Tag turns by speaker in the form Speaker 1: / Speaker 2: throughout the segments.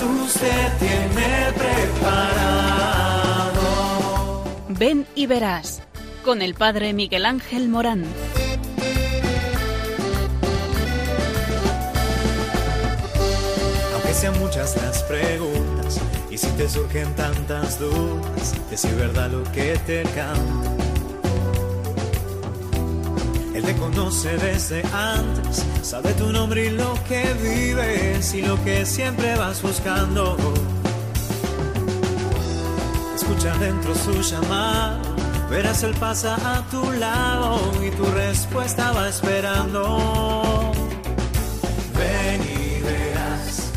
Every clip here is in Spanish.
Speaker 1: Te tiene preparado.
Speaker 2: Ven y verás con el Padre Miguel Ángel Morán.
Speaker 1: Aunque sean muchas las preguntas y si te surgen tantas dudas, decir verdad lo que te canta. Él te conoce desde antes, sabe tu nombre y lo que vives y lo que siempre vas buscando. Escucha dentro su llamado, verás él pasa a tu lado y tu respuesta va esperando. Ven y verás.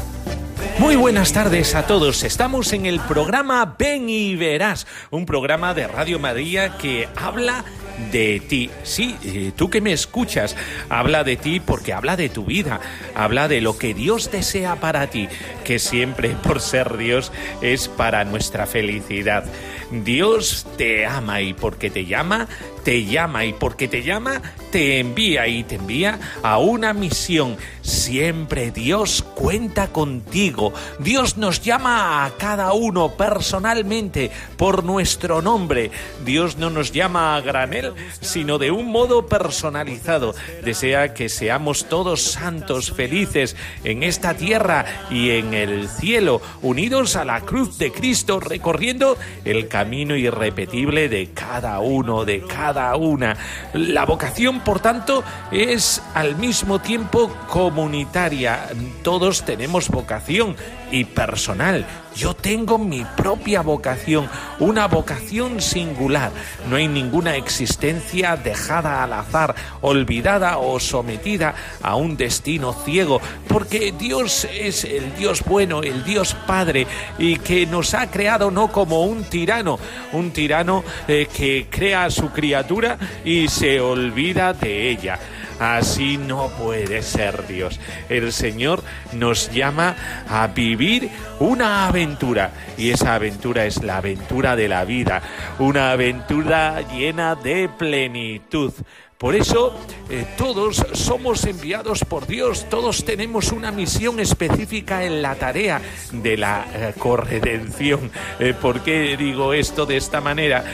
Speaker 3: Muy buenas tardes a todos. Estamos en el programa Ven y Verás, un programa de Radio María que habla de ti. Sí, eh, tú que me escuchas, habla de ti porque habla de tu vida, habla de lo que Dios desea para ti, que siempre por ser Dios es para nuestra felicidad. Dios te ama y porque te llama, te llama y porque te llama, te envía y te envía a una misión. Siempre Dios cuenta contigo. Dios nos llama a cada uno personalmente por nuestro nombre. Dios no nos llama a granel, sino de un modo personalizado. Desea que seamos todos santos, felices en esta tierra y en el cielo, unidos a la cruz de Cristo, recorriendo el camino irrepetible de cada uno, de cada una. La vocación, por tanto, es al mismo tiempo comunitaria. Todos tenemos vocación y personal. Yo tengo mi propia vocación, una vocación singular. No hay ninguna existencia dejada al azar, olvidada o sometida a un destino ciego, porque Dios es el Dios bueno, el Dios Padre, y que nos ha creado no como un tirano, un tirano eh, que crea a su criatura y se olvida de ella. Así no puede ser Dios. El Señor nos llama a vivir una aventura y esa aventura es la aventura de la vida, una aventura llena de plenitud. Por eso eh, todos somos enviados por Dios, todos tenemos una misión específica en la tarea de la eh, corredención. Eh, ¿Por qué digo esto de esta manera?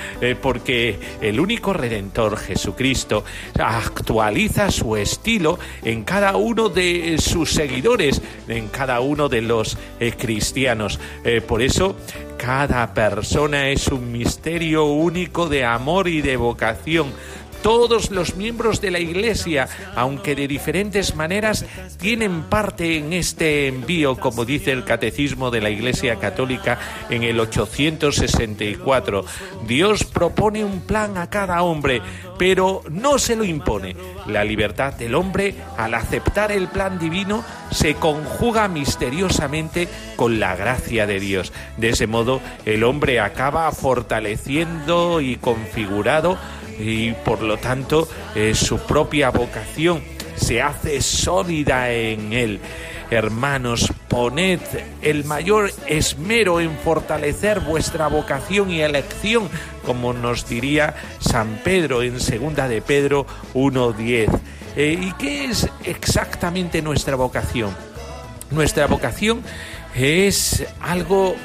Speaker 3: Porque el único redentor, Jesucristo, actualiza su estilo en cada uno de sus seguidores, en cada uno de los cristianos. Por eso cada persona es un misterio único de amor y de vocación. Todos los miembros de la Iglesia, aunque de diferentes maneras, tienen parte en este envío, como dice el Catecismo de la Iglesia Católica en el 864. Dios propone un plan a cada hombre, pero no se lo impone. La libertad del hombre, al aceptar el plan divino, se conjuga misteriosamente con la gracia de Dios. De ese modo, el hombre acaba fortaleciendo y configurado y por lo tanto eh, su propia vocación se hace sólida en él. Hermanos, poned el mayor esmero en fortalecer vuestra vocación y elección, como nos diría San Pedro en segunda de Pedro 1.10. Eh, ¿Y qué es exactamente nuestra vocación? Nuestra vocación es algo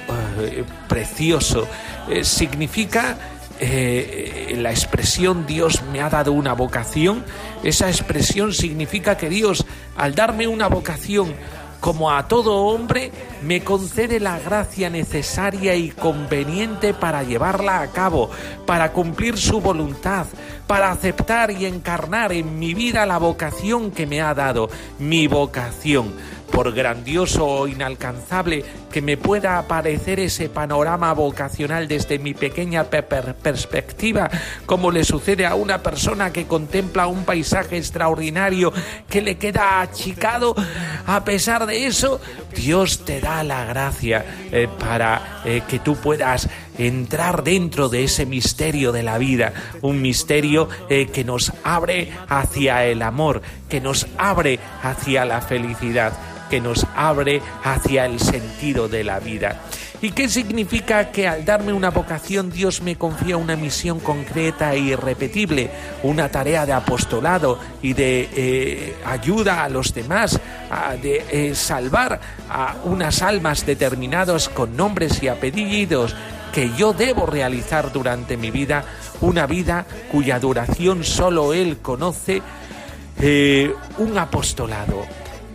Speaker 3: eh, precioso. Eh, significa eh, la expresión Dios me ha dado una vocación, esa expresión significa que Dios, al darme una vocación, como a todo hombre, me concede la gracia necesaria y conveniente para llevarla a cabo, para cumplir su voluntad, para aceptar y encarnar en mi vida la vocación que me ha dado, mi vocación por grandioso o inalcanzable que me pueda aparecer ese panorama vocacional desde mi pequeña pe- per- perspectiva, como le sucede a una persona que contempla un paisaje extraordinario que le queda achicado, a pesar de eso, Dios te da la gracia eh, para eh, que tú puedas entrar dentro de ese misterio de la vida, un misterio eh, que nos abre hacia el amor, que nos abre hacia la felicidad que nos abre hacia el sentido de la vida. ¿Y qué significa que al darme una vocación Dios me confía una misión concreta e irrepetible, una tarea de apostolado y de eh, ayuda a los demás, de eh, salvar a unas almas determinadas con nombres y apellidos que yo debo realizar durante mi vida, una vida cuya duración solo Él conoce, eh, un apostolado,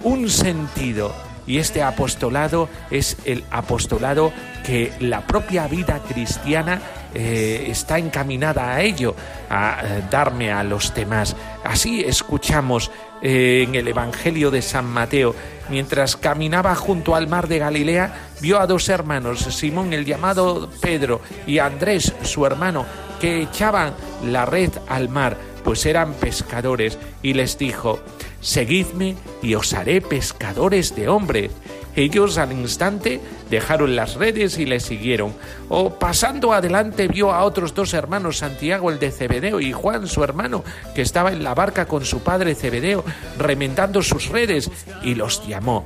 Speaker 3: un sentido. Y este apostolado es el apostolado que la propia vida cristiana eh, está encaminada a ello, a eh, darme a los demás. Así escuchamos en el Evangelio de San Mateo, mientras caminaba junto al mar de Galilea, vio a dos hermanos, Simón el llamado Pedro y Andrés su hermano, que echaban la red al mar, pues eran pescadores, y les dijo, Seguidme y os haré pescadores de hombres. Ellos al instante dejaron las redes y le siguieron. O pasando adelante vio a otros dos hermanos, Santiago el de Cebedeo y Juan su hermano, que estaba en la barca con su padre Cebedeo, remendando sus redes, y los llamó.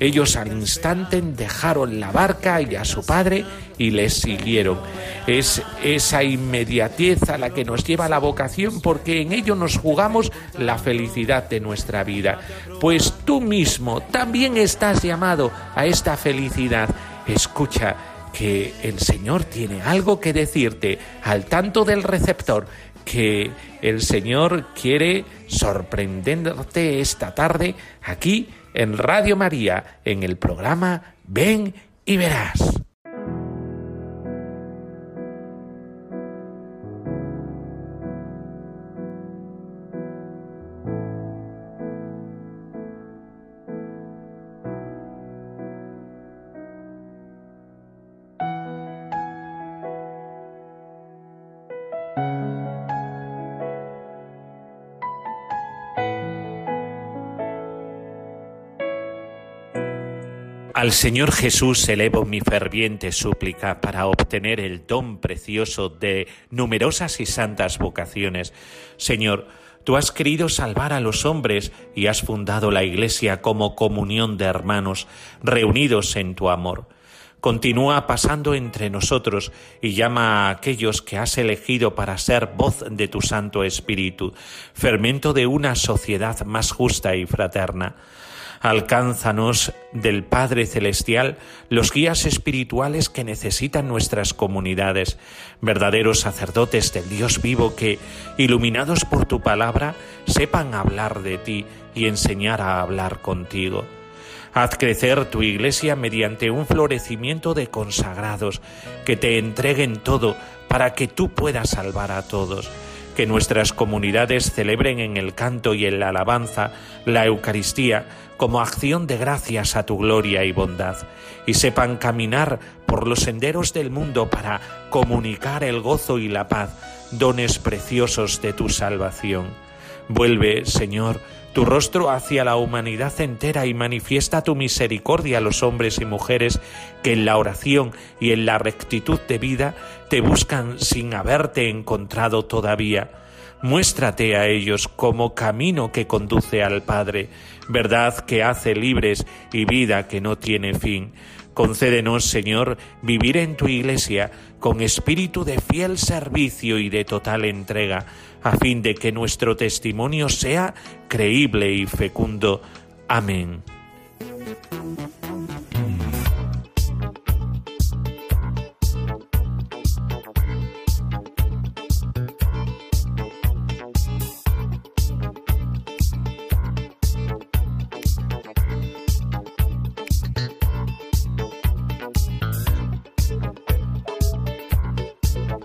Speaker 3: Ellos al instante dejaron la barca y a su padre y les siguieron. Es esa inmediatez a la que nos lleva la vocación porque en ello nos jugamos la felicidad de nuestra vida. Pues tú mismo también estás llamado a esta felicidad. Escucha que el Señor tiene algo que decirte al tanto del receptor, que el Señor quiere sorprenderte esta tarde aquí en Radio María, en el programa Ven y verás. Al Señor Jesús elevo mi ferviente súplica para obtener el don precioso de numerosas y santas vocaciones. Señor, tú has querido salvar a los hombres y has fundado la Iglesia como comunión de hermanos reunidos en tu amor. Continúa pasando entre nosotros y llama a aquellos que has elegido para ser voz de tu Santo Espíritu, fermento de una sociedad más justa y fraterna. Alcánzanos del Padre Celestial los guías espirituales que necesitan nuestras comunidades, verdaderos sacerdotes del Dios vivo que, iluminados por tu palabra, sepan hablar de ti y enseñar a hablar contigo. Haz crecer tu iglesia mediante un florecimiento de consagrados que te entreguen todo para que tú puedas salvar a todos que nuestras comunidades celebren en el canto y en la alabanza la Eucaristía como acción de gracias a tu gloria y bondad, y sepan caminar por los senderos del mundo para comunicar el gozo y la paz, dones preciosos de tu salvación. Vuelve, Señor, tu rostro hacia la humanidad entera y manifiesta tu misericordia a los hombres y mujeres que en la oración y en la rectitud de vida te buscan sin haberte encontrado todavía. Muéstrate a ellos como camino que conduce al Padre, verdad que hace libres y vida que no tiene fin. Concédenos, Señor, vivir en tu iglesia con espíritu de fiel servicio y de total entrega, a fin de que nuestro testimonio sea creíble y fecundo. Amén.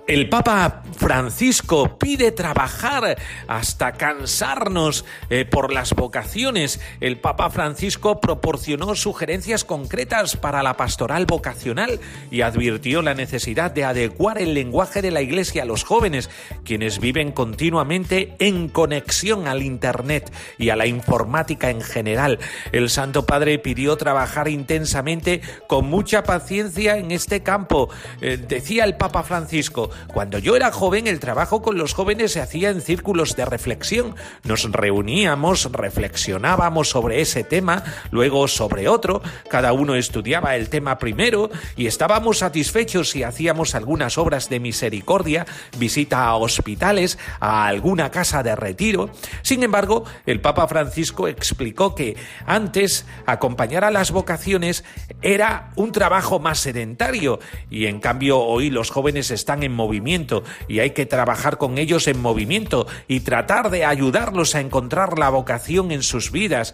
Speaker 3: El Papa Francisco pide trabajar hasta cansarnos eh, por las vocaciones. El Papa Francisco proporcionó sugerencias concretas para la pastoral vocacional y advirtió la necesidad de adecuar el lenguaje de la Iglesia a los jóvenes, quienes viven continuamente en conexión al Internet y a la informática en general. El Santo Padre pidió trabajar intensamente con mucha paciencia en este campo. Eh, decía el Papa Francisco, cuando yo era joven, joven el trabajo con los jóvenes se hacía en círculos de reflexión. Nos reuníamos, reflexionábamos sobre ese tema, luego sobre otro, cada uno estudiaba el tema primero y estábamos satisfechos si hacíamos algunas obras de misericordia, visita a hospitales, a alguna casa de retiro. Sin embargo, el Papa Francisco explicó que antes acompañar a las vocaciones era un trabajo más sedentario y en cambio hoy los jóvenes están en movimiento y hay que trabajar con ellos en movimiento y tratar de ayudarlos a encontrar la vocación en sus vidas.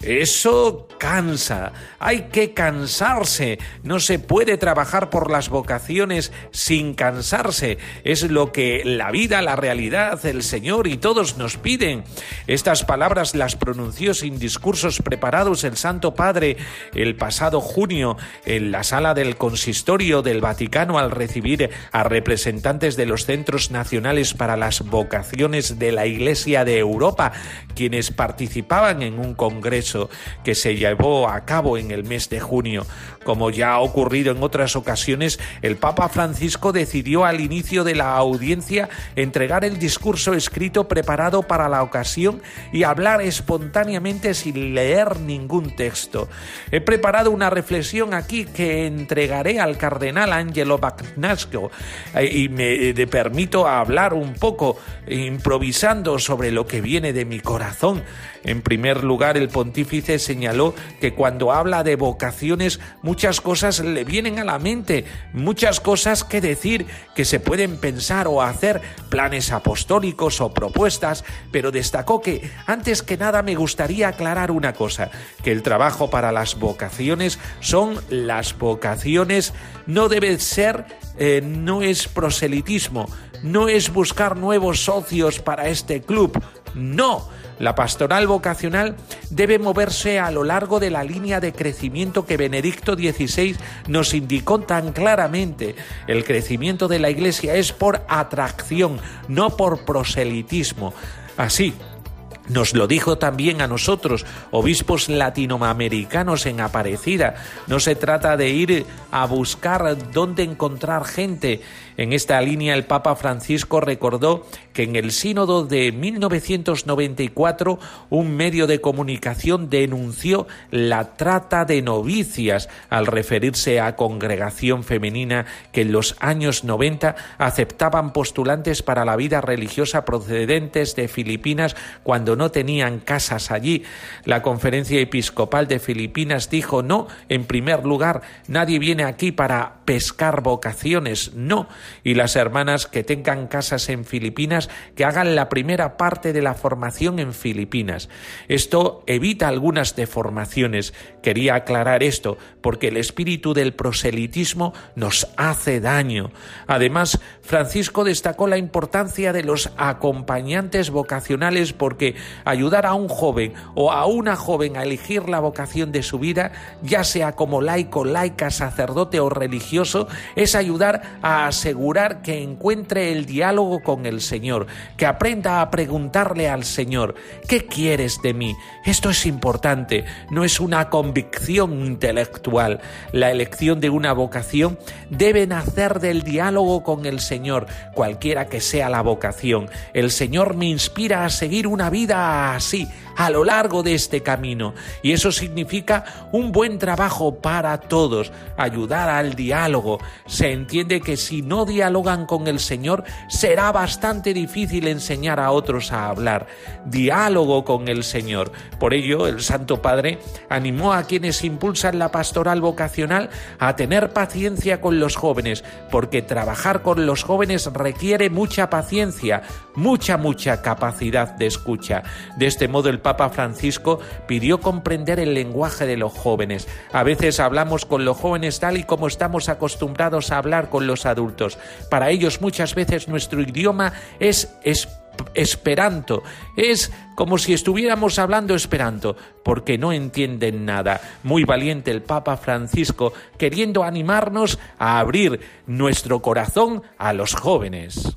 Speaker 3: Eso cansa, hay que cansarse, no se puede trabajar por las vocaciones sin cansarse, es lo que la vida, la realidad, el Señor y todos nos piden. Estas palabras las pronunció sin discursos preparados el Santo Padre el pasado junio en la sala del consistorio del Vaticano al recibir a representantes de los centros nacionales para las vocaciones de la Iglesia de Europa, quienes participaban en un congreso que se llevó a cabo en el mes de junio. Como ya ha ocurrido en otras ocasiones, el Papa Francisco decidió al inicio de la audiencia entregar el discurso escrito preparado para la ocasión y hablar espontáneamente sin leer ningún texto. He preparado una reflexión aquí que entregaré al cardenal Angelo Bagnasco eh, y me permito hablar un poco improvisando sobre lo que viene de mi corazón. En primer lugar, el pontífice señaló que cuando habla de vocaciones muchas cosas le vienen a la mente, muchas cosas que decir, que se pueden pensar o hacer, planes apostólicos o propuestas, pero destacó que antes que nada me gustaría aclarar una cosa, que el trabajo para las vocaciones son las vocaciones, no debe ser, eh, no es proselitismo, no es buscar nuevos socios para este club, no la pastoral vocacional debe moverse a lo largo de la línea de crecimiento que Benedicto XVI nos indicó tan claramente. El crecimiento de la Iglesia es por atracción, no por proselitismo. Así, nos lo dijo también a nosotros, obispos latinoamericanos en Aparecida. No se trata de ir a buscar dónde encontrar gente, en esta línea, el Papa Francisco recordó que en el sínodo de 1994 un medio de comunicación denunció la trata de novicias al referirse a congregación femenina que en los años 90 aceptaban postulantes para la vida religiosa procedentes de Filipinas cuando no tenían casas allí. La conferencia episcopal de Filipinas dijo no, en primer lugar, nadie viene aquí para pescar vocaciones, no, y las hermanas que tengan casas en Filipinas que hagan la primera parte de la formación en Filipinas. Esto evita algunas deformaciones. Quería aclarar esto porque el espíritu del proselitismo nos hace daño. Además, Francisco destacó la importancia de los acompañantes vocacionales porque ayudar a un joven o a una joven a elegir la vocación de su vida, ya sea como laico, laica, sacerdote o religioso, es ayudar a asegurar que encuentre el diálogo con el Señor, que aprenda a preguntarle al Señor, ¿qué quieres de mí? Esto es importante, no es una convicción intelectual. La elección de una vocación debe nacer del diálogo con el Señor, cualquiera que sea la vocación. El Señor me inspira a seguir una vida así, a lo largo de este camino. Y eso significa un buen trabajo para todos, ayudar al diálogo. Se entiende que si no dialogan con el Señor, será bastante difícil enseñar a otros a hablar. Diálogo con el Señor. Por ello, el Santo Padre animó a quienes impulsan la pastoral vocacional a tener paciencia con los jóvenes, porque trabajar con los requiere mucha paciencia, mucha, mucha capacidad de escucha. De este modo, el Papa Francisco pidió comprender el lenguaje de los jóvenes. A veces hablamos con los jóvenes tal y como estamos acostumbrados a hablar con los adultos. Para ellos muchas veces nuestro idioma es esperanto. Es como si estuviéramos hablando esperanto, porque no entienden nada. Muy valiente el Papa Francisco, queriendo animarnos a abrir nuestro corazón a los jóvenes.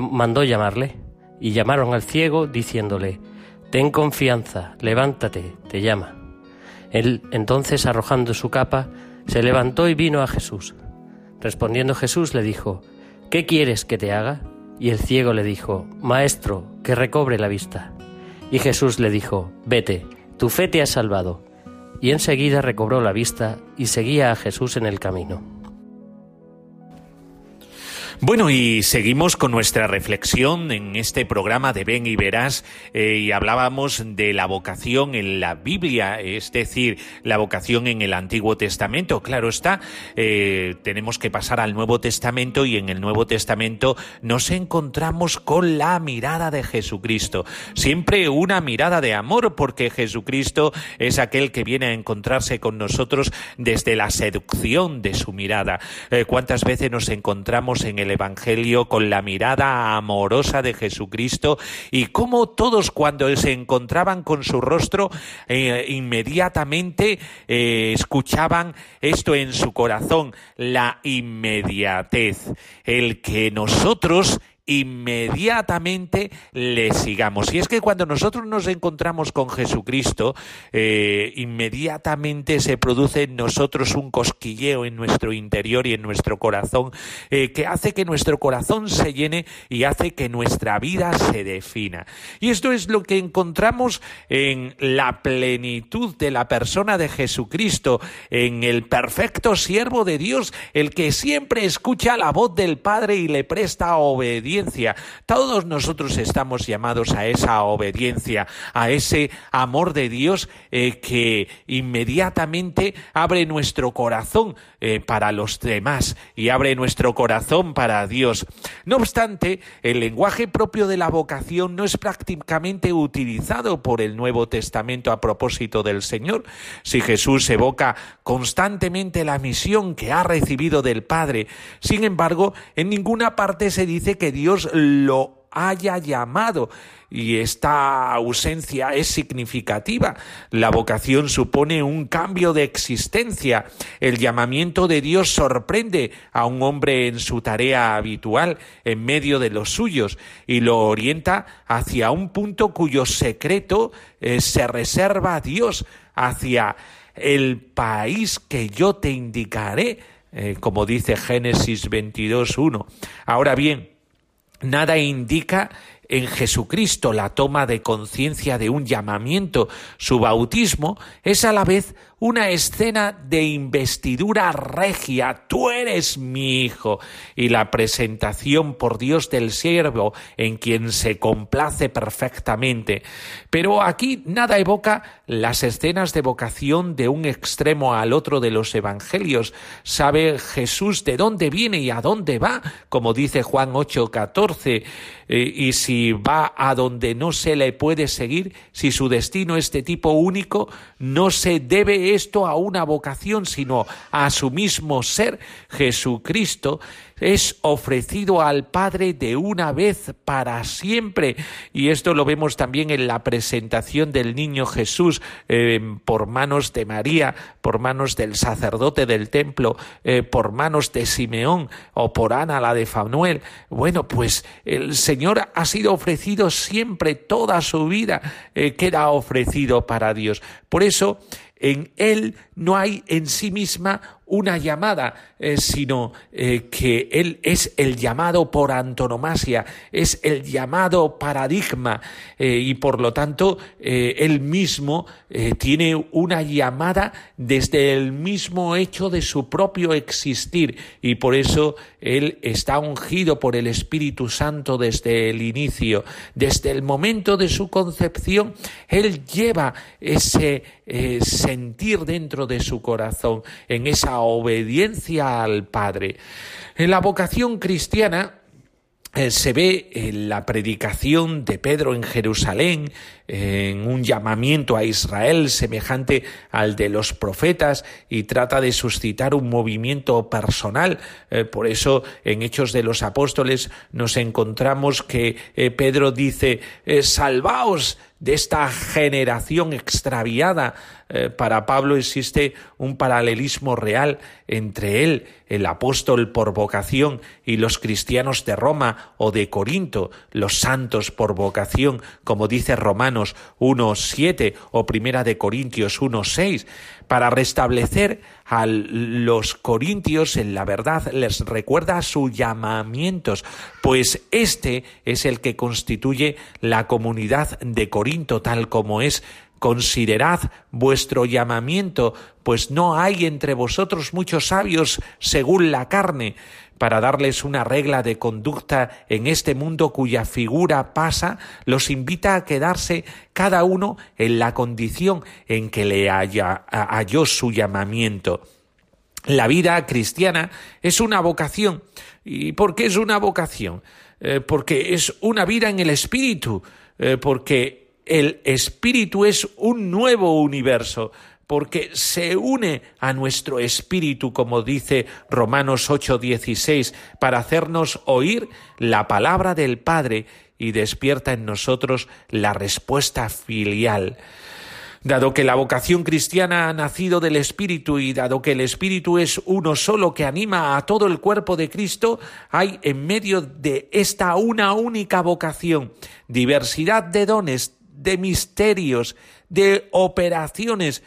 Speaker 4: mandó llamarle, y llamaron al ciego, diciéndole, Ten confianza, levántate, te llama. Él entonces, arrojando su capa, se levantó y vino a Jesús. Respondiendo Jesús le dijo, ¿Qué quieres que te haga? Y el ciego le dijo, Maestro, que recobre la vista. Y Jesús le dijo, Vete, tu fe te ha salvado. Y enseguida recobró la vista y seguía a Jesús en el camino.
Speaker 3: Bueno, y seguimos con nuestra reflexión en este programa de Ven y Verás eh, y hablábamos de la vocación en la Biblia, es decir, la vocación en el Antiguo Testamento. Claro está, eh, tenemos que pasar al Nuevo Testamento y en el Nuevo Testamento nos encontramos con la mirada de Jesucristo. Siempre una mirada de amor porque Jesucristo es aquel que viene a encontrarse con nosotros desde la seducción de su mirada. Eh, ¿Cuántas veces nos encontramos en el el Evangelio con la mirada amorosa de Jesucristo y cómo todos cuando se encontraban con su rostro eh, inmediatamente eh, escuchaban esto en su corazón, la inmediatez, el que nosotros inmediatamente le sigamos. Y es que cuando nosotros nos encontramos con Jesucristo, eh, inmediatamente se produce en nosotros un cosquilleo en nuestro interior y en nuestro corazón, eh, que hace que nuestro corazón se llene y hace que nuestra vida se defina. Y esto es lo que encontramos en la plenitud de la persona de Jesucristo, en el perfecto siervo de Dios, el que siempre escucha la voz del Padre y le presta obediencia todos nosotros estamos llamados a esa obediencia, a ese amor de Dios eh, que inmediatamente abre nuestro corazón eh, para los demás y abre nuestro corazón para Dios. No obstante, el lenguaje propio de la vocación no es prácticamente utilizado por el Nuevo Testamento a propósito del Señor. Si Jesús evoca constantemente la misión que ha recibido del Padre, sin embargo, en ninguna parte se dice que Dios Dios lo haya llamado y esta ausencia es significativa. La vocación supone un cambio de existencia. El llamamiento de Dios sorprende a un hombre en su tarea habitual, en medio de los suyos, y lo orienta hacia un punto cuyo secreto eh, se reserva a Dios, hacia el país que yo te indicaré, eh, como dice Génesis 22.1. Ahora bien, Nada indica en Jesucristo la toma de conciencia de un llamamiento. Su bautismo es a la vez una escena de investidura regia, tú eres mi hijo, y la presentación por Dios del siervo en quien se complace perfectamente. Pero aquí nada evoca las escenas de vocación de un extremo al otro de los evangelios. Sabe Jesús de dónde viene y a dónde va, como dice Juan 8, 14, eh, y si va a donde no se le puede seguir, si su destino es de tipo único, no se debe esto a una vocación, sino a su mismo ser, Jesucristo, es ofrecido al Padre de una vez para siempre. Y esto lo vemos también en la presentación del niño Jesús eh, por manos de María, por manos del sacerdote del templo, eh, por manos de Simeón o por Ana la de Fanuel. Bueno, pues el Señor ha sido ofrecido siempre, toda su vida eh, queda ofrecido para Dios. Por eso, en Él no hay en sí misma una llamada, eh, sino eh, que Él es el llamado por antonomasia, es el llamado paradigma eh, y por lo tanto Él mismo tiene una llamada desde el mismo hecho de su propio existir y por eso Él está ungido por el Espíritu Santo desde el inicio, desde el momento de su concepción, Él lleva ese sentir dentro de su corazón, en esa obediencia al Padre. En la vocación cristiana eh, se ve en la predicación de Pedro en Jerusalén, en un llamamiento a Israel semejante al de los profetas y trata de suscitar un movimiento personal. Eh, por eso en Hechos de los Apóstoles nos encontramos que eh, Pedro dice, salvaos de esta generación extraviada. Eh, para Pablo existe un paralelismo real entre él, el apóstol por vocación, y los cristianos de Roma o de Corinto, los santos por vocación, como dice Romanos 1.7 o Primera de Corintios 1.6 para restablecer a los corintios en la verdad, les recuerda sus llamamientos, pues este es el que constituye la comunidad de Corinto tal como es. Considerad vuestro llamamiento, pues no hay entre vosotros muchos sabios según la carne, para darles una regla de conducta en este mundo cuya figura pasa, los invita a quedarse cada uno en la condición en que le haya, halló su llamamiento. La vida cristiana es una vocación. ¿Y por qué es una vocación? Eh, porque es una vida en el espíritu, eh, porque el espíritu es un nuevo universo porque se une a nuestro espíritu, como dice Romanos 8:16, para hacernos oír la palabra del Padre y despierta en nosotros la respuesta filial. Dado que la vocación cristiana ha nacido del Espíritu y dado que el Espíritu es uno solo que anima a todo el cuerpo de Cristo, hay en medio de esta una única vocación diversidad de dones, de misterios, de operaciones,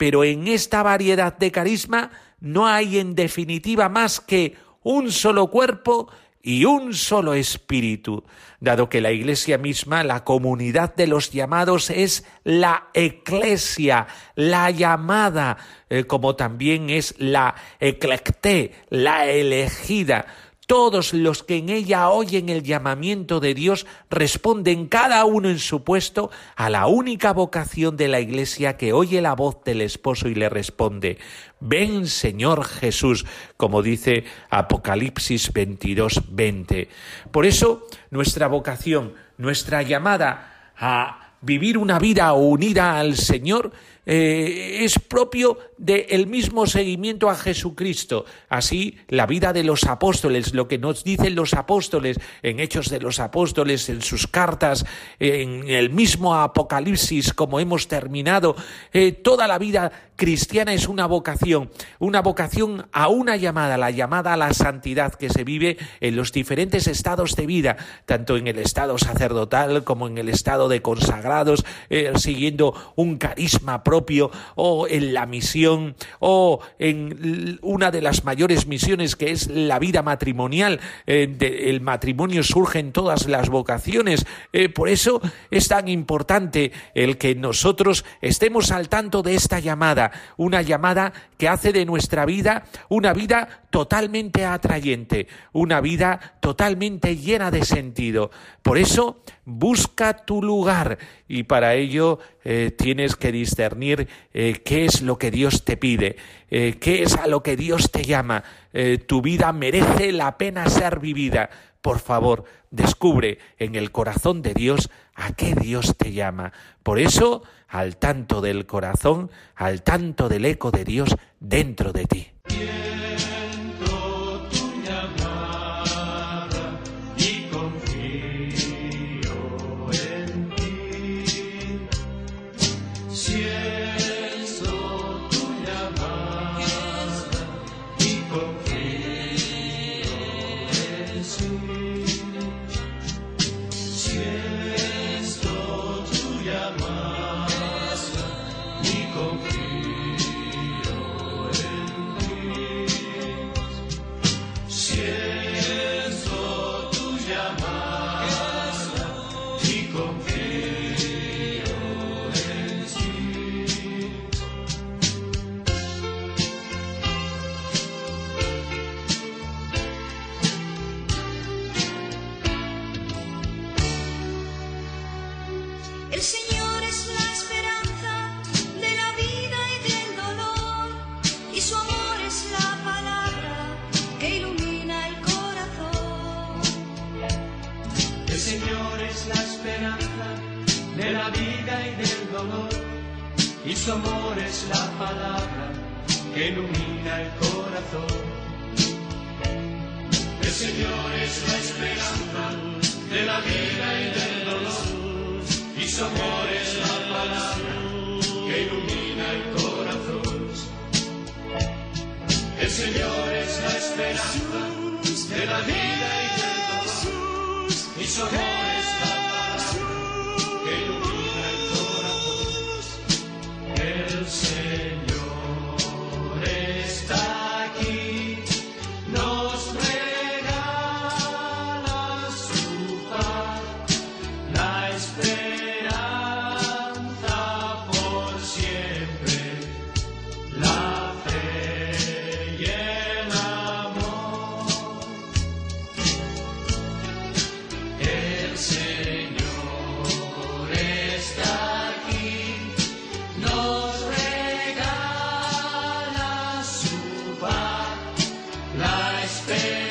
Speaker 3: pero en esta variedad de carisma no hay en definitiva más que un solo cuerpo y un solo espíritu, dado que la Iglesia misma, la comunidad de los llamados, es la eclesia, la llamada, eh, como también es la eclecté, la elegida, todos los que en ella oyen el llamamiento de Dios responden cada uno en su puesto a la única vocación de la Iglesia que oye la voz del esposo y le responde, Ven Señor Jesús, como dice Apocalipsis 22, 20. Por eso nuestra vocación, nuestra llamada a vivir una vida unida al Señor eh, es propio del mismo seguimiento a Jesucristo. Así, la vida de los apóstoles, lo que nos dicen los apóstoles en Hechos de los Apóstoles, en sus cartas, en el mismo Apocalipsis, como hemos terminado, eh, toda la vida cristiana es una vocación, una vocación a una llamada, la llamada a la santidad que se vive en los diferentes estados de vida, tanto en el estado sacerdotal como en el estado de consagrados, eh, siguiendo un carisma propio o en la misión o en una de las mayores misiones que es la vida matrimonial. Eh, el matrimonio surge en todas las vocaciones. Eh, por eso es tan importante el que nosotros estemos al tanto de esta llamada una llamada que hace de nuestra vida una vida totalmente atrayente, una vida totalmente llena de sentido. Por eso, busca tu lugar y para ello eh, tienes que discernir eh, qué es lo que Dios te pide, eh, qué es a lo que Dios te llama. tu vida merece la pena ser vivida. Por favor, descubre en el corazón de Dios a qué Dios te llama. Por eso, al tanto del corazón, al tanto del eco de Dios dentro de ti.
Speaker 1: stay.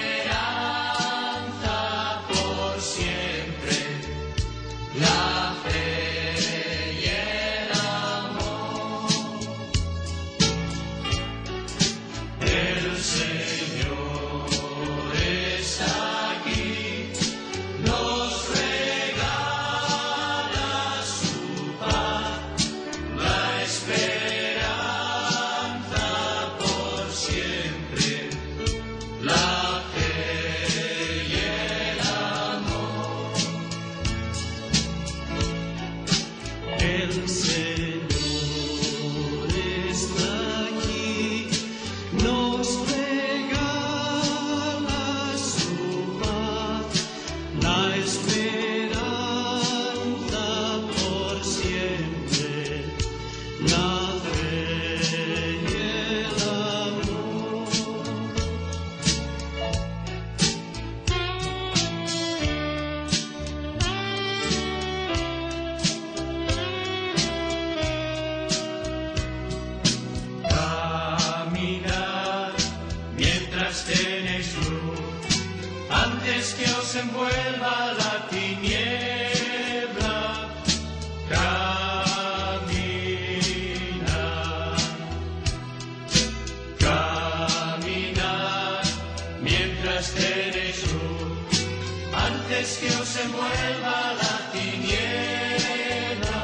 Speaker 1: Mientras eres luz, antes que os envuelva la tiniebla.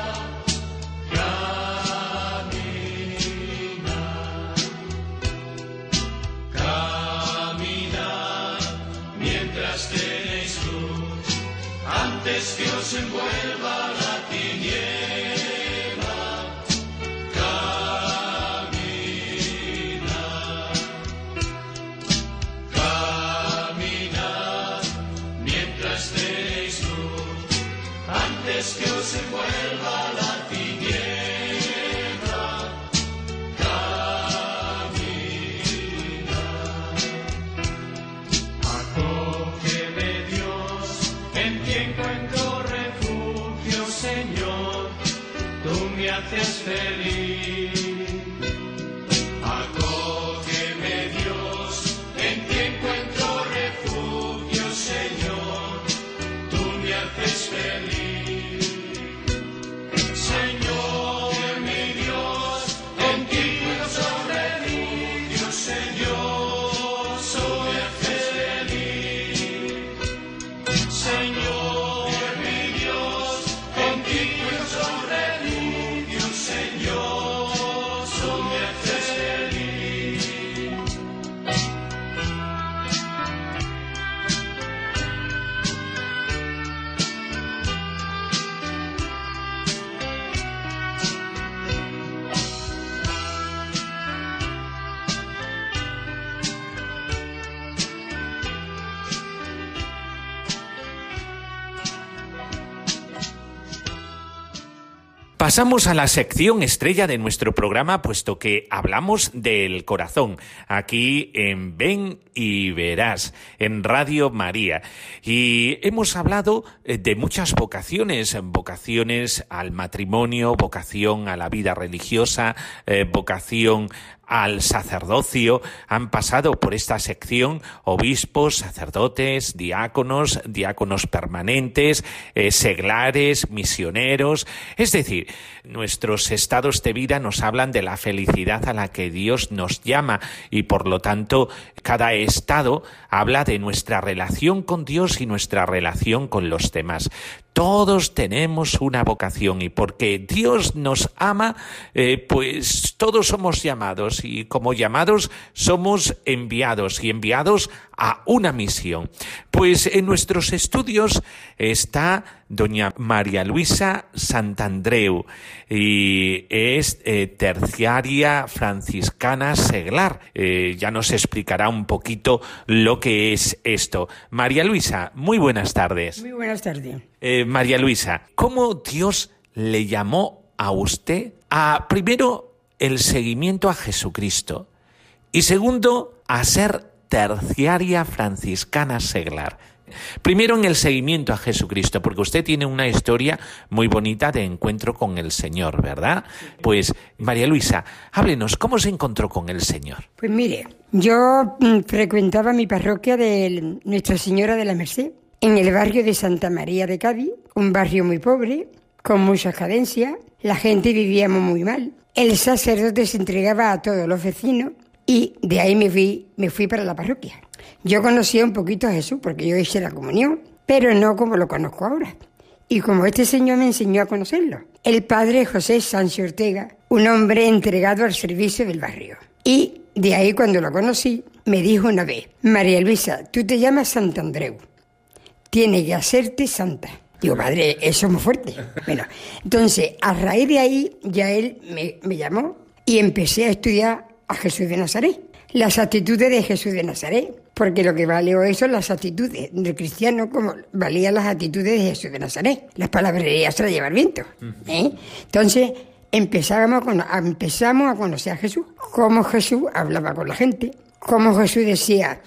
Speaker 1: Caminar, caminar, mientras tenéis luz, antes que os envuelva la tiniebla. Stay
Speaker 3: Pasamos a la sección estrella de nuestro programa, puesto que hablamos del corazón, aquí en Ven y Verás, en Radio María. Y hemos hablado eh, de muchas vocaciones, vocaciones al matrimonio, vocación a la vida religiosa, eh, vocación al sacerdocio han pasado por esta sección obispos, sacerdotes, diáconos, diáconos permanentes, eh, seglares, misioneros. Es decir, nuestros estados de vida nos hablan de la felicidad a la que Dios nos llama y por lo tanto cada estado habla de nuestra relación con Dios y nuestra relación con los demás. Todos tenemos una vocación y porque Dios nos ama, eh, pues todos somos llamados y como llamados somos enviados y enviados a una misión. Pues en nuestros estudios está doña María Luisa Santandreu y es eh, terciaria franciscana seglar. Eh, ya nos explicará un poquito lo que es esto. María Luisa, muy buenas tardes.
Speaker 5: Muy buenas tardes.
Speaker 3: Eh, María Luisa, ¿cómo Dios le llamó a usted a, primero, el seguimiento a Jesucristo y segundo, a ser terciaria franciscana seglar? Primero en el seguimiento a Jesucristo, porque usted tiene una historia muy bonita de encuentro con el Señor, ¿verdad? Pues María Luisa, háblenos, ¿cómo se encontró con el Señor?
Speaker 5: Pues mire, yo mm, frecuentaba mi parroquia de Nuestra Señora de la Merced, en el barrio de Santa María de Cádiz, un barrio muy pobre, con muchas cadencias, la gente vivíamos muy mal. El sacerdote se entregaba a todos los vecinos y de ahí me fui, me fui para la parroquia. Yo conocía un poquito a Jesús porque yo hice la comunión, pero no como lo conozco ahora. Y como este señor me enseñó a conocerlo. El padre José Sánchez Ortega, un hombre entregado al servicio del barrio. Y de ahí cuando lo conocí, me dijo una vez, María Luisa, tú te llamas Santandreu, tiene que hacerte santa. Digo, padre, eso es muy fuerte. Bueno, entonces, a raíz de ahí, ya él me, me llamó y empecé a estudiar a Jesús de Nazaret las actitudes de Jesús de Nazaret, porque lo que vale hoy son las actitudes del cristiano como valían las actitudes de Jesús de Nazaret. Las palabrerías se las lleva el viento. ¿eh? Entonces empezábamos a, empezamos a conocer a Jesús, cómo Jesús hablaba con la gente, cómo Jesús decía,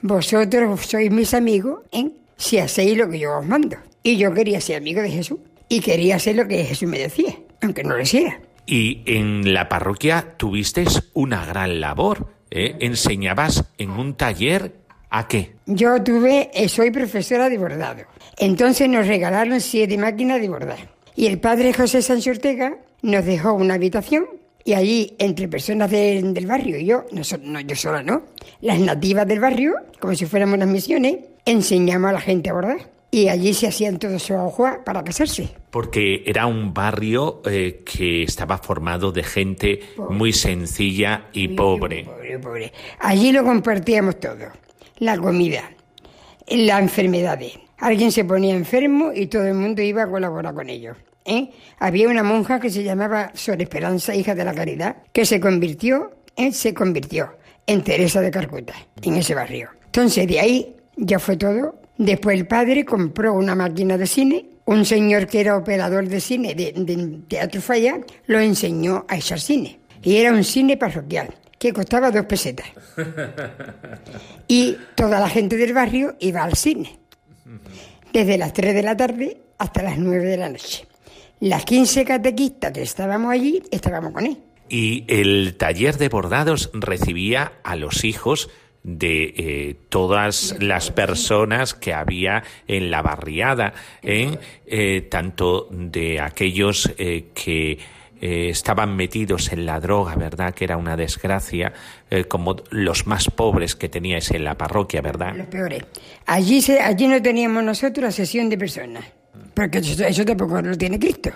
Speaker 5: vosotros sois mis amigos ¿eh? si hacéis lo que yo os mando. Y yo quería ser amigo de Jesús y quería hacer lo que Jesús me decía, aunque no lo hiciera.
Speaker 3: Y en la parroquia tuviste una gran labor ¿eh? enseñabas en un taller a qué?
Speaker 5: Yo tuve, eh, soy profesora de bordado. Entonces nos regalaron siete máquinas de bordar. Y el padre José Sánchez Ortega nos dejó una habitación y allí, entre personas del barrio y yo, no, yo sola no, las nativas del barrio, como si fuéramos las misiones, enseñamos a la gente a bordar y allí se hacían todos sus aguas para casarse.
Speaker 3: Porque era un barrio eh, que estaba formado de gente muy sencilla y pobre.
Speaker 5: pobre. Pobre, Allí lo compartíamos todo. La comida, las enfermedades. Alguien se ponía enfermo y todo el mundo iba a colaborar con ellos. ¿eh? Había una monja que se llamaba Sor Esperanza, hija de la caridad, que se convirtió, ¿eh? se convirtió en Teresa de Carcuta, en ese barrio. Entonces de ahí ya fue todo Después el padre compró una máquina de cine. Un señor que era operador de cine de, Teatro Falla lo enseñó a echar cine. Y era un cine parroquial que costaba dos pesetas. Y toda la gente del barrio iba al cine. Desde las 3 de la tarde hasta las 9 de la noche. Las 15 catequistas que estábamos allí, estábamos con él.
Speaker 3: Y el taller de bordados recibía a los hijos de eh, todas las personas que había en la barriada, ¿eh? Eh, tanto de aquellos que estaban metidos en la droga, ¿verdad? Que era una desgracia, como los más pobres que teníais en la parroquia, ¿verdad?
Speaker 5: Los peores. Allí, se, allí no teníamos nosotros la sesión de personas, porque eso, tampoco lo tiene Cristo.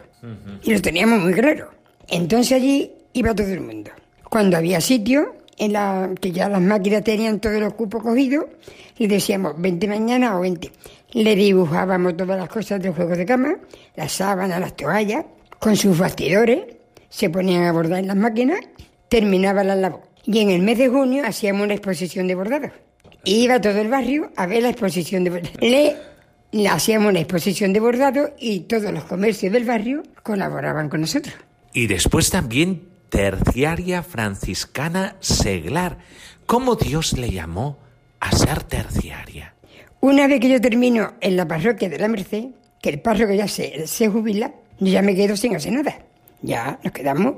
Speaker 5: Y lo teníamos muy claro. Entonces allí iba todo el mundo. Cuando había sitio, que ya las máquinas tenían todos los cupos cogidos, y decíamos 20 mañana o 20. Le dibujábamos todas las cosas del juego de cama, las sábanas, las toallas, con sus bastidores, se ponían a bordar en las máquinas, terminaba la labor. Y en el mes de junio hacíamos una exposición de bordados. Iba todo el barrio a ver la exposición de bordados. Le, le hacíamos una exposición de bordados y todos los comercios del barrio colaboraban con nosotros.
Speaker 3: Y después también terciaria franciscana seglar. ¿Cómo Dios le llamó a ser terciaria?
Speaker 5: Una vez que yo termino en la parroquia de la Merced, que el párroco ya se, se jubila, yo ya me quedo sin hacer nada. Ya nos quedamos.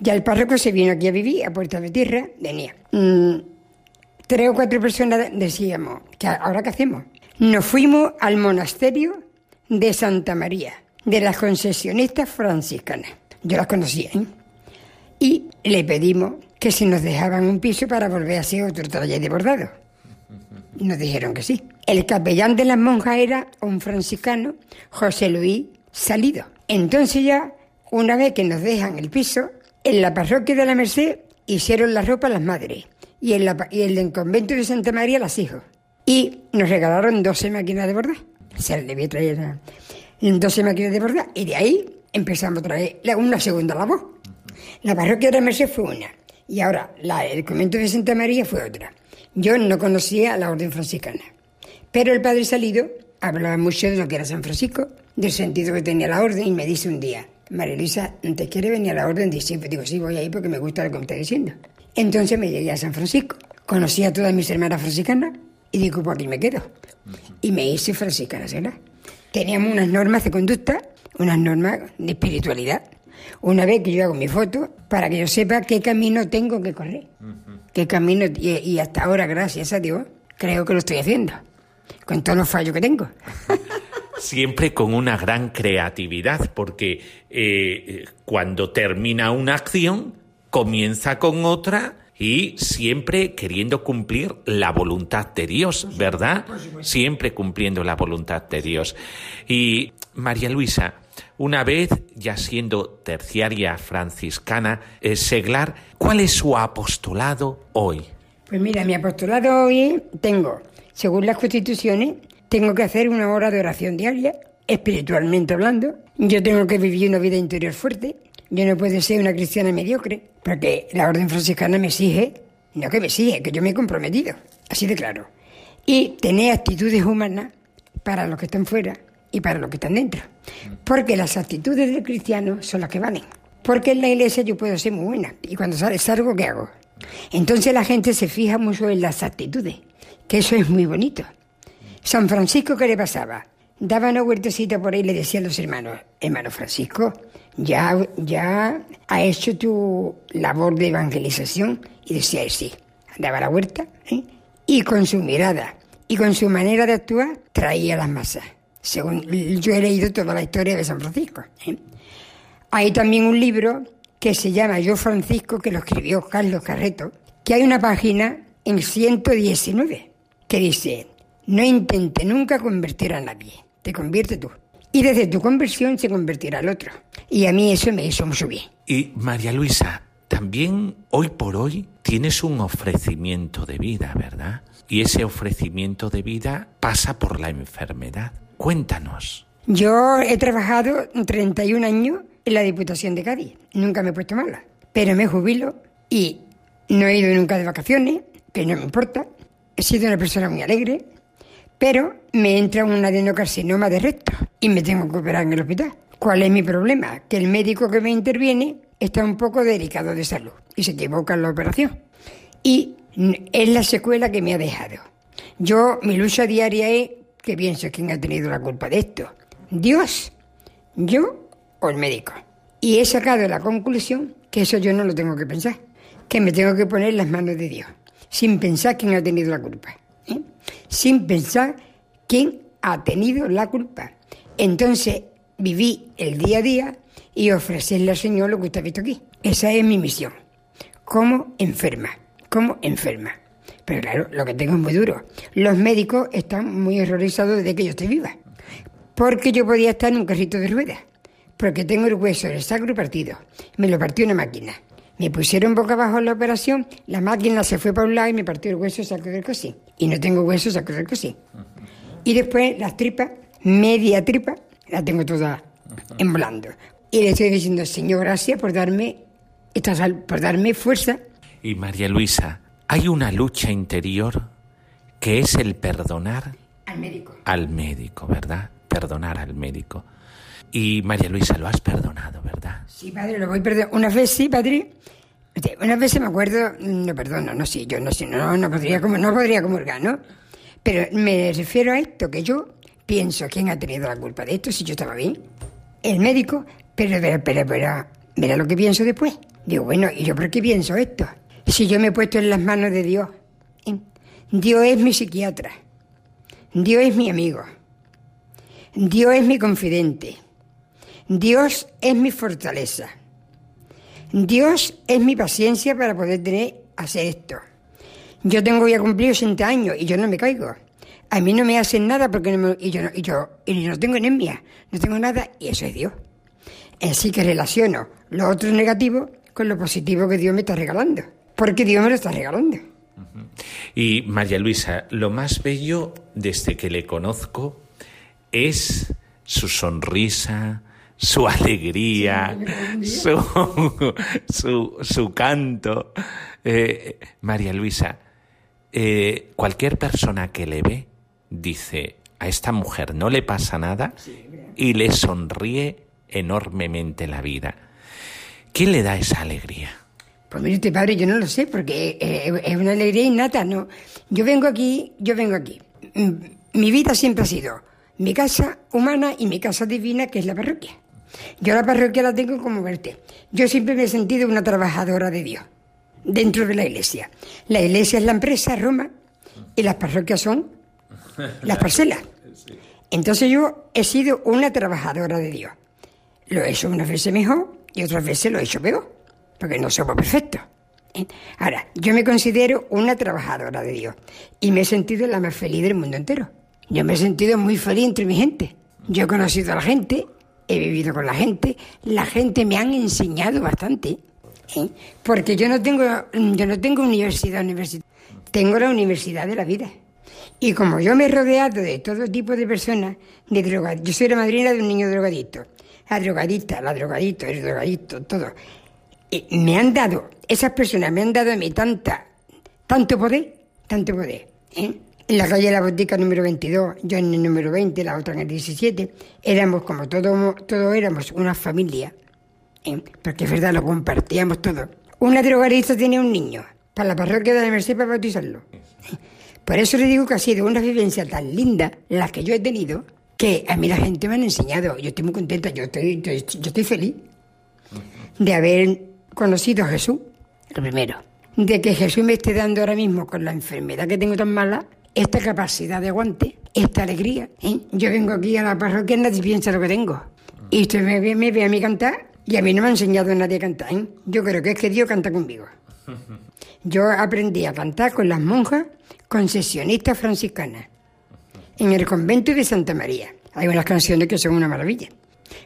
Speaker 5: Ya el párroco se vino aquí a vivir, a Puerta de Tierra, venía. Mm, tres o cuatro personas decíamos, ¿ahora qué hacemos? Nos fuimos al monasterio de Santa María, de las concesionistas franciscanas. Yo las conocía, ¿eh? Y le pedimos que si nos dejaban un piso para volver a hacer otro taller de bordado. Nos dijeron que sí. El capellán de las monjas era un franciscano, José Luis Salido. Entonces ya, una vez que nos dejan el piso, en la parroquia de la Merced hicieron la ropa las madres y en, la, y en el convento de Santa María las hijos. Y nos regalaron 12 máquinas de bordar. Se les debía traer 12 máquinas de bordar y de ahí empezamos a traer una segunda labor. La parroquia de Merced fue una y ahora la, el convento de Santa María fue otra. Yo no conocía la orden franciscana, pero el padre Salido hablaba mucho de lo que era San Francisco, del sentido que tenía la orden y me dice un día, María Luisa, ¿te quiere venir a la orden? Dice, digo, sí, voy ahí porque me gusta lo que me está diciendo. Entonces me llegué a San Francisco, conocí a todas mis hermanas franciscanas y digo, pues aquí me quedo. Y me hice franciscana, ¿verdad? Teníamos unas normas de conducta, unas normas de espiritualidad. Una vez que yo hago mi foto, para que yo sepa qué camino tengo que correr. Qué camino, y hasta ahora, gracias a Dios, creo que lo estoy haciendo. Con todos los fallos que tengo.
Speaker 3: siempre con una gran creatividad, porque eh, cuando termina una acción, comienza con otra y siempre queriendo cumplir la voluntad de Dios, ¿verdad? Siempre cumpliendo la voluntad de Dios. Y María Luisa, una vez ya siendo terciaria franciscana, eh, seglar, ¿cuál es su apostolado hoy?
Speaker 5: Pues mira, mi apostolado hoy tengo, según las constituciones, tengo que hacer una hora de oración diaria, espiritualmente hablando. Yo tengo que vivir una vida interior fuerte. Yo no puedo ser una cristiana mediocre, porque la orden franciscana me exige, no que me exige, que yo me he comprometido, así de claro. Y tener actitudes humanas para los que están fuera y para los que están dentro. Porque las actitudes del cristiano son las que valen. Porque en la iglesia yo puedo ser muy buena y cuando salgo, ¿qué hago? Entonces la gente se fija mucho en las actitudes, que eso es muy bonito. San Francisco, ¿qué le pasaba? Daba una vueltecita por ahí y le decía a los hermanos, hermano Francisco, ya, ya ha hecho tu labor de evangelización. Y decía sí, daba la vuelta ¿eh? y con su mirada y con su manera de actuar traía las masas. Según yo he leído toda la historia de San Francisco. ¿eh? Hay también un libro que se llama Yo Francisco, que lo escribió Carlos Carreto, que hay una página en 119 que dice, no intente nunca convertir a nadie, te convierte tú. Y desde tu conversión se convertirá el otro. Y a mí eso me hizo mucho bien.
Speaker 3: Y María Luisa, también hoy por hoy tienes un ofrecimiento de vida, ¿verdad? Y ese ofrecimiento de vida pasa por la enfermedad. Cuéntanos.
Speaker 5: Yo he trabajado 31 años en la Diputación de Cádiz. Nunca me he puesto mala. Pero me jubilo y no he ido nunca de vacaciones, que no me importa. He sido una persona muy alegre, pero me entra un adenocarcinoma de recto y me tengo que operar en el hospital. ¿Cuál es mi problema? Que el médico que me interviene está un poco delicado de salud y se equivoca en la operación. Y es la secuela que me ha dejado. Yo, mi lucha diaria es que pienso quién ha tenido la culpa de esto. Dios, yo o el médico. Y he sacado la conclusión que eso yo no lo tengo que pensar, que me tengo que poner en las manos de Dios, sin pensar quién ha tenido la culpa. ¿eh? sin pensar quién ha tenido la culpa. Entonces viví el día a día y ofrecerle al Señor lo que usted ha visto aquí. Esa es mi misión. Como enferma, como enferma. Pero claro, lo que tengo es muy duro. Los médicos están muy horrorizados desde que yo estoy viva. Porque yo podía estar en un carrito de ruedas. Porque tengo el hueso del sacro partido. Me lo partió una máquina. Me pusieron boca abajo en la operación, la máquina se fue para un lado y me partió el hueso sacro del cosí. Y no tengo hueso sacro del cosí. Y después las tripas, media tripa, la tengo toda en blando. Y le estoy diciendo, Señor, gracias por darme, por darme fuerza.
Speaker 3: Y María Luisa, hay una lucha interior que es el perdonar
Speaker 5: al médico.
Speaker 3: Al médico, ¿verdad? Perdonar al médico. Y María Luisa, lo has perdonado, ¿verdad?
Speaker 5: Sí, padre, lo voy perdonando. Una vez sí, padre. Una vez me acuerdo, no perdono, no sé, yo no sé, no, no podría, como, no podría comulgar, ¿no? Pero me refiero a esto, que yo pienso quién ha tenido la culpa de esto, si yo estaba bien. El médico, pero, pero, pero, pero verá lo que pienso después. Digo, bueno, ¿y yo por qué pienso esto? Si yo me he puesto en las manos de Dios. ¿eh? Dios es mi psiquiatra. Dios es mi amigo. Dios es mi confidente. Dios es mi fortaleza. Dios es mi paciencia para poder hacer esto. Yo tengo ya cumplido 80 años y yo no me caigo. A mí no me hacen nada porque no me, y, yo no, y, yo, y no tengo anemia, no tengo nada y eso es Dios. Así que relaciono lo otro negativo con lo positivo que Dios me está regalando. Porque Dios me lo está regalando.
Speaker 3: Y María Luisa, lo más bello desde que le conozco es su sonrisa, su alegría, su, su, su, canto. Eh, María Luisa, eh, cualquier persona que le ve dice, a esta mujer no le pasa nada y le sonríe enormemente la vida. ¿Quién le da esa alegría?
Speaker 5: Pues mire usted, padre, yo no lo sé, porque es una alegría innata, ¿no? Yo vengo aquí, yo vengo aquí. Mm, mi vida siempre ha sido mi casa humana y mi casa divina, que es la parroquia. Yo la parroquia la tengo como verte. Yo siempre me he sentido una trabajadora de Dios dentro de la iglesia. La iglesia es la empresa, Roma, y las parroquias son las parcelas. Entonces yo he sido una trabajadora de Dios. Lo he hecho unas veces mejor y otras veces lo he hecho peor, porque no somos perfectos. ¿eh? Ahora, yo me considero una trabajadora de Dios y me he sentido la más feliz del mundo entero. Yo me he sentido muy feliz entre mi gente. Yo he conocido a la gente, he vivido con la gente, la gente me han enseñado bastante, ¿eh? porque yo no tengo, yo no tengo universidad, universidad, tengo la universidad de la vida. Y como yo me he rodeado de todo tipo de personas, de drogas, yo soy la madrina de un niño drogadito, la drogadita, la drogadito, el drogadito, todo. Me han dado, esas personas me han dado a mí tanta, tanto poder, tanto poder. ¿eh? En la calle de la Botica número 22, yo en el número 20, la otra en el 17, éramos como todos todo éramos una familia, ¿eh? porque es verdad, lo compartíamos todo. Una drogadista tiene un niño, para la parroquia de la Merced para bautizarlo. Por eso le digo que ha sido una vivencia tan linda, la que yo he tenido, que a mí la gente me ha enseñado. Yo estoy muy contenta, yo estoy, yo, estoy feliz de haber conocido a Jesús, lo primero. De que Jesús me esté dando ahora mismo con la enfermedad que tengo tan mala, esta capacidad de aguante, esta alegría. ¿eh? Yo vengo aquí a la parroquia y nadie piensa lo que tengo. Y usted me ve, me ve a mí cantar y a mí no me ha enseñado nadie a cantar. ¿eh? Yo creo que es que Dios canta conmigo. Yo aprendí a cantar con las monjas concesionistas franciscanas en el convento de Santa María. Hay unas canciones que son una maravilla.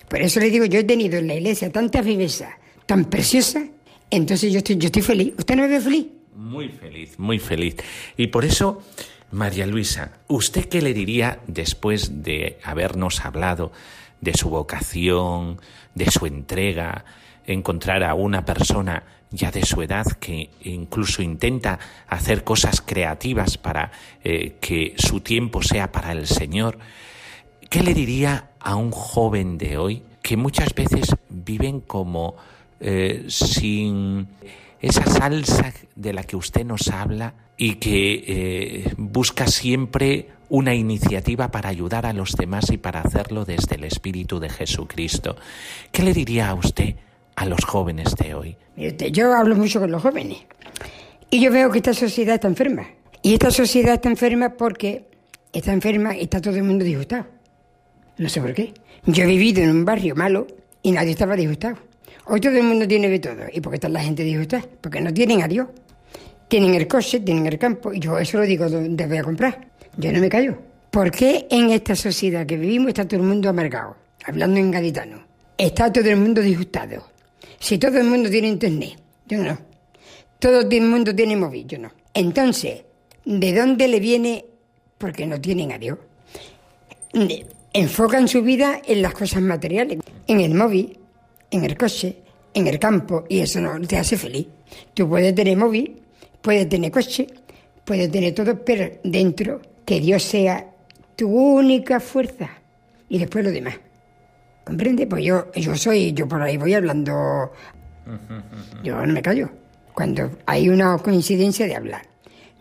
Speaker 5: Por eso le digo, yo he tenido en la iglesia tanta viveza, tan preciosa, entonces yo estoy, yo estoy feliz. ¿Usted no me ve feliz?
Speaker 3: Muy feliz, muy feliz. Y por eso, María Luisa, ¿usted qué le diría después de habernos hablado de su vocación, de su entrega, encontrar a una persona ya de su edad que incluso intenta hacer cosas creativas para eh, que su tiempo sea para el Señor, ¿qué le diría a un joven de hoy que muchas veces viven como eh, sin esa salsa de la que usted nos habla y que eh, busca siempre una iniciativa para ayudar a los demás y para hacerlo desde el Espíritu de Jesucristo. ¿Qué le diría a usted a los jóvenes de hoy?
Speaker 5: Yo hablo mucho con los jóvenes y yo veo que esta sociedad está enferma. Y esta sociedad está enferma porque está enferma y está todo el mundo disgustado. No sé por qué. Yo he vivido en un barrio malo y nadie estaba disgustado. Hoy todo el mundo tiene de todo. ¿Y por qué está la gente disgustada? Porque no tienen a Dios. Tienen el coche, tienen el campo. Y yo eso lo digo donde voy a comprar. Yo no me callo. ¿Por qué en esta sociedad que vivimos está todo el mundo amargado? Hablando en gaditano. Está todo el mundo disgustado. Si todo el mundo tiene internet, yo no. Todo el mundo tiene móvil, yo no. Entonces, ¿de dónde le viene? Porque no tienen a Dios. Enfocan su vida en las cosas materiales, en el móvil, en el coche, en el campo, y eso no te hace feliz. Tú puedes tener móvil, puedes tener coche, puedes tener todo, pero dentro que Dios sea tu única fuerza y después lo demás. ¿Comprende? Pues yo, yo soy, yo por ahí voy hablando, yo no me callo. Cuando hay una coincidencia de hablar.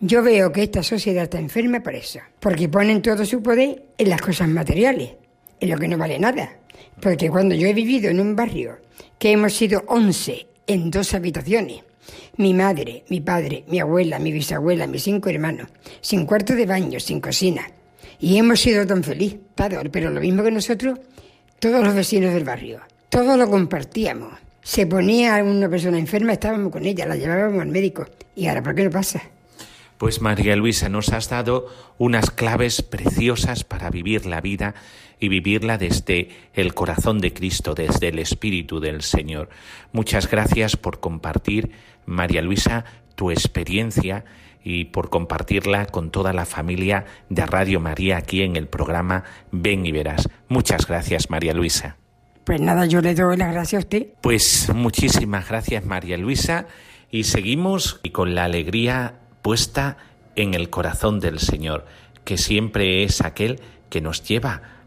Speaker 5: Yo veo que esta sociedad está enferma por eso, porque ponen todo su poder en las cosas materiales, en lo que no vale nada. Porque cuando yo he vivido en un barrio que hemos sido 11 en dos habitaciones. Mi madre, mi padre, mi abuela, mi bisabuela, mis cinco hermanos, sin cuarto de baño, sin cocina. Y hemos sido tan felices, pero lo mismo que nosotros, todos los vecinos del barrio. Todo lo compartíamos. Se ponía una persona enferma, estábamos con ella, la llevábamos al médico. ¿Y ahora por qué no pasa?
Speaker 3: Pues María Luisa, nos has dado unas claves preciosas para vivir la vida y vivirla desde el corazón de Cristo, desde el Espíritu del Señor. Muchas gracias por compartir, María Luisa, tu experiencia y por compartirla con toda la familia de Radio María aquí en el programa Ven y Verás. Muchas gracias, María Luisa.
Speaker 5: Pues nada, yo le doy las gracias a usted.
Speaker 3: Pues muchísimas gracias, María Luisa, y seguimos con la alegría puesta en el corazón del Señor, que siempre es aquel que nos lleva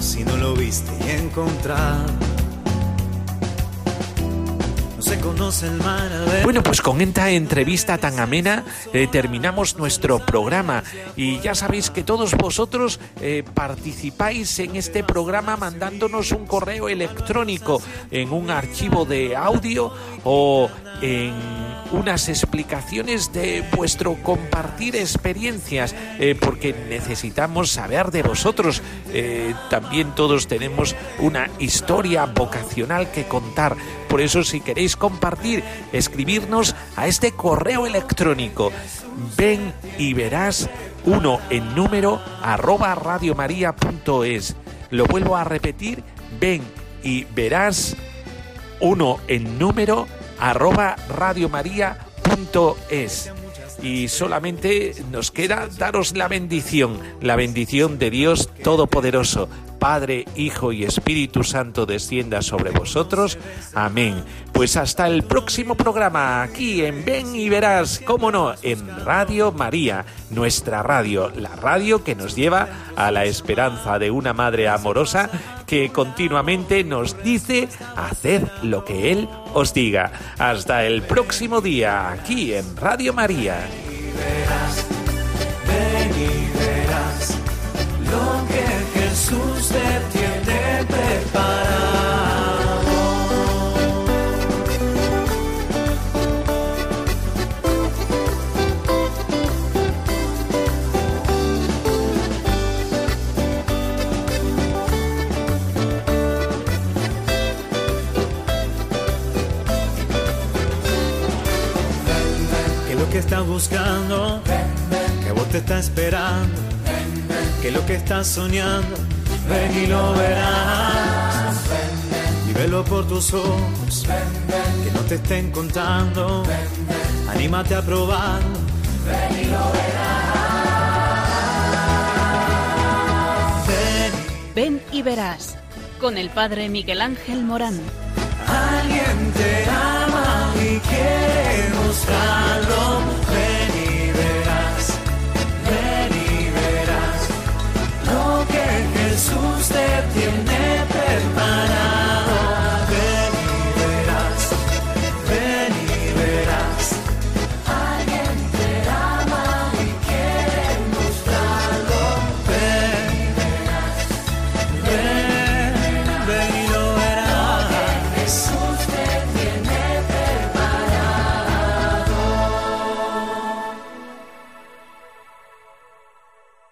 Speaker 1: si no lo viste y encontrar. No se conoce el mar.
Speaker 3: Bueno, pues con esta entrevista tan amena eh, terminamos nuestro programa y ya sabéis que todos vosotros eh, participáis en este programa mandándonos un correo electrónico en un archivo de audio o en unas explicaciones de vuestro compartir experiencias, eh, porque necesitamos saber de vosotros. Eh, también todos tenemos una historia vocacional que contar. Por eso, si queréis compartir, escribirnos a este correo electrónico. Ven y verás uno en número arroba radiomaria.es. Lo vuelvo a repetir, ven y verás uno en número arroba radiomaria.es. Y solamente nos queda daros la bendición, la bendición de Dios Todopoderoso, Padre, Hijo y Espíritu Santo descienda sobre vosotros. Amén. Pues hasta el próximo programa, aquí en Ven y Verás, cómo no, en Radio María, nuestra radio, la radio que nos lleva a la esperanza de una madre amorosa que continuamente nos dice, haced lo que Él os diga. Hasta el próximo día, aquí en Radio María.
Speaker 1: Estás soñando, ven y lo verás. Y velo por tus ojos, que no te estén contando, anímate a probar, ven y lo verás.
Speaker 2: Ven y verás, con el padre Miguel Ángel Morán.
Speaker 1: Alguien te ama y quiere mostrarlo te tiene preparada.